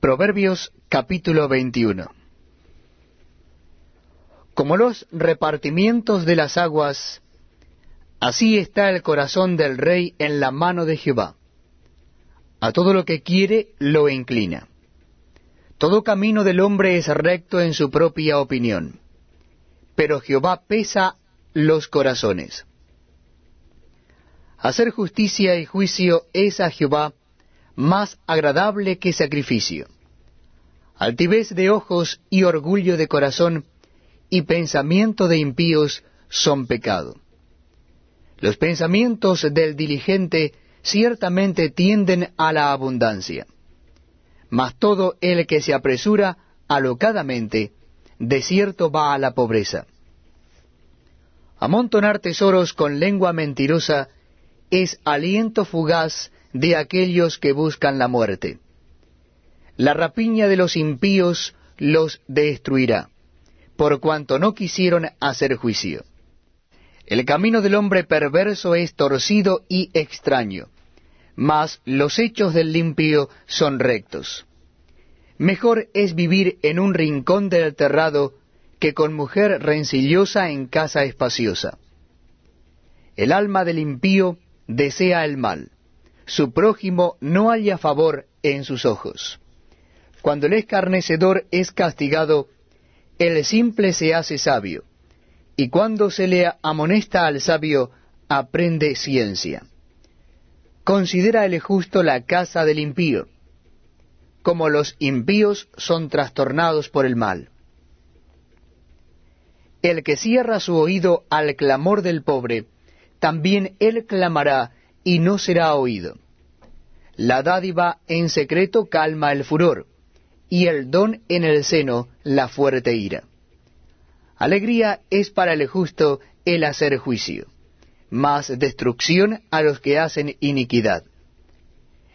Proverbios capítulo 21 Como los repartimientos de las aguas, así está el corazón del rey en la mano de Jehová. A todo lo que quiere lo inclina. Todo camino del hombre es recto en su propia opinión, pero Jehová pesa los corazones. Hacer justicia y juicio es a Jehová más agradable que sacrificio. Altivez de ojos y orgullo de corazón y pensamiento de impíos son pecado. Los pensamientos del diligente ciertamente tienden a la abundancia, mas todo el que se apresura alocadamente, de cierto va a la pobreza. Amontonar tesoros con lengua mentirosa es aliento fugaz de aquellos que buscan la muerte. La rapiña de los impíos los destruirá, por cuanto no quisieron hacer juicio. El camino del hombre perverso es torcido y extraño, mas los hechos del limpio son rectos. Mejor es vivir en un rincón del terrado que con mujer rencillosa en casa espaciosa. El alma del impío desea el mal su prójimo no haya favor en sus ojos. Cuando el escarnecedor es castigado, el simple se hace sabio, y cuando se le amonesta al sabio, aprende ciencia. Considera el justo la casa del impío, como los impíos son trastornados por el mal. El que cierra su oído al clamor del pobre, también él clamará y no será oído. La dádiva en secreto calma el furor, y el don en el seno la fuerte ira. Alegría es para el justo el hacer juicio, mas destrucción a los que hacen iniquidad.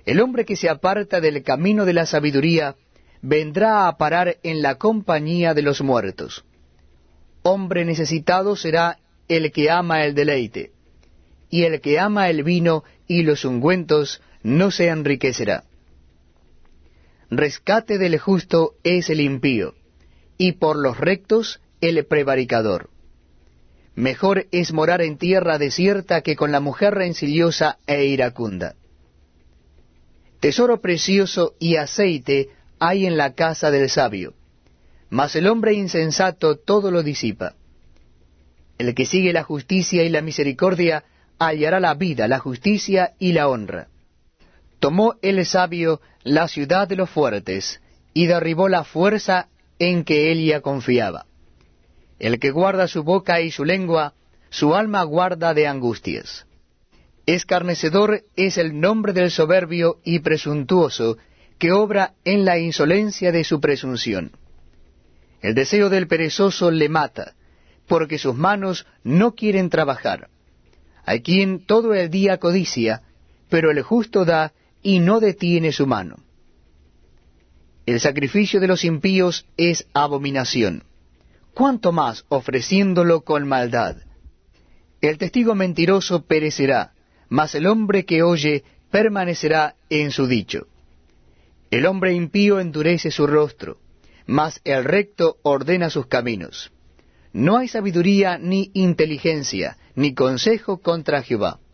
El hombre que se aparta del camino de la sabiduría vendrá a parar en la compañía de los muertos. Hombre necesitado será el que ama el deleite y el que ama el vino y los ungüentos no se enriquecerá. Rescate del justo es el impío, y por los rectos el prevaricador. Mejor es morar en tierra desierta que con la mujer rencillosa e iracunda. Tesoro precioso y aceite hay en la casa del sabio, mas el hombre insensato todo lo disipa. El que sigue la justicia y la misericordia hallará la vida, la justicia y la honra. Tomó el sabio la ciudad de los fuertes, y derribó la fuerza en que ella confiaba. El que guarda su boca y su lengua, su alma guarda de angustias. Escarnecedor es el nombre del soberbio y presuntuoso, que obra en la insolencia de su presunción. El deseo del perezoso le mata, porque sus manos no quieren trabajar. Hay quien todo el día codicia, pero el justo da y no detiene su mano. El sacrificio de los impíos es abominación, cuanto más ofreciéndolo con maldad. El testigo mentiroso perecerá, mas el hombre que oye permanecerá en su dicho. El hombre impío endurece su rostro, mas el recto ordena sus caminos. No hay sabiduría ni inteligencia, ni consejo contra Jehová.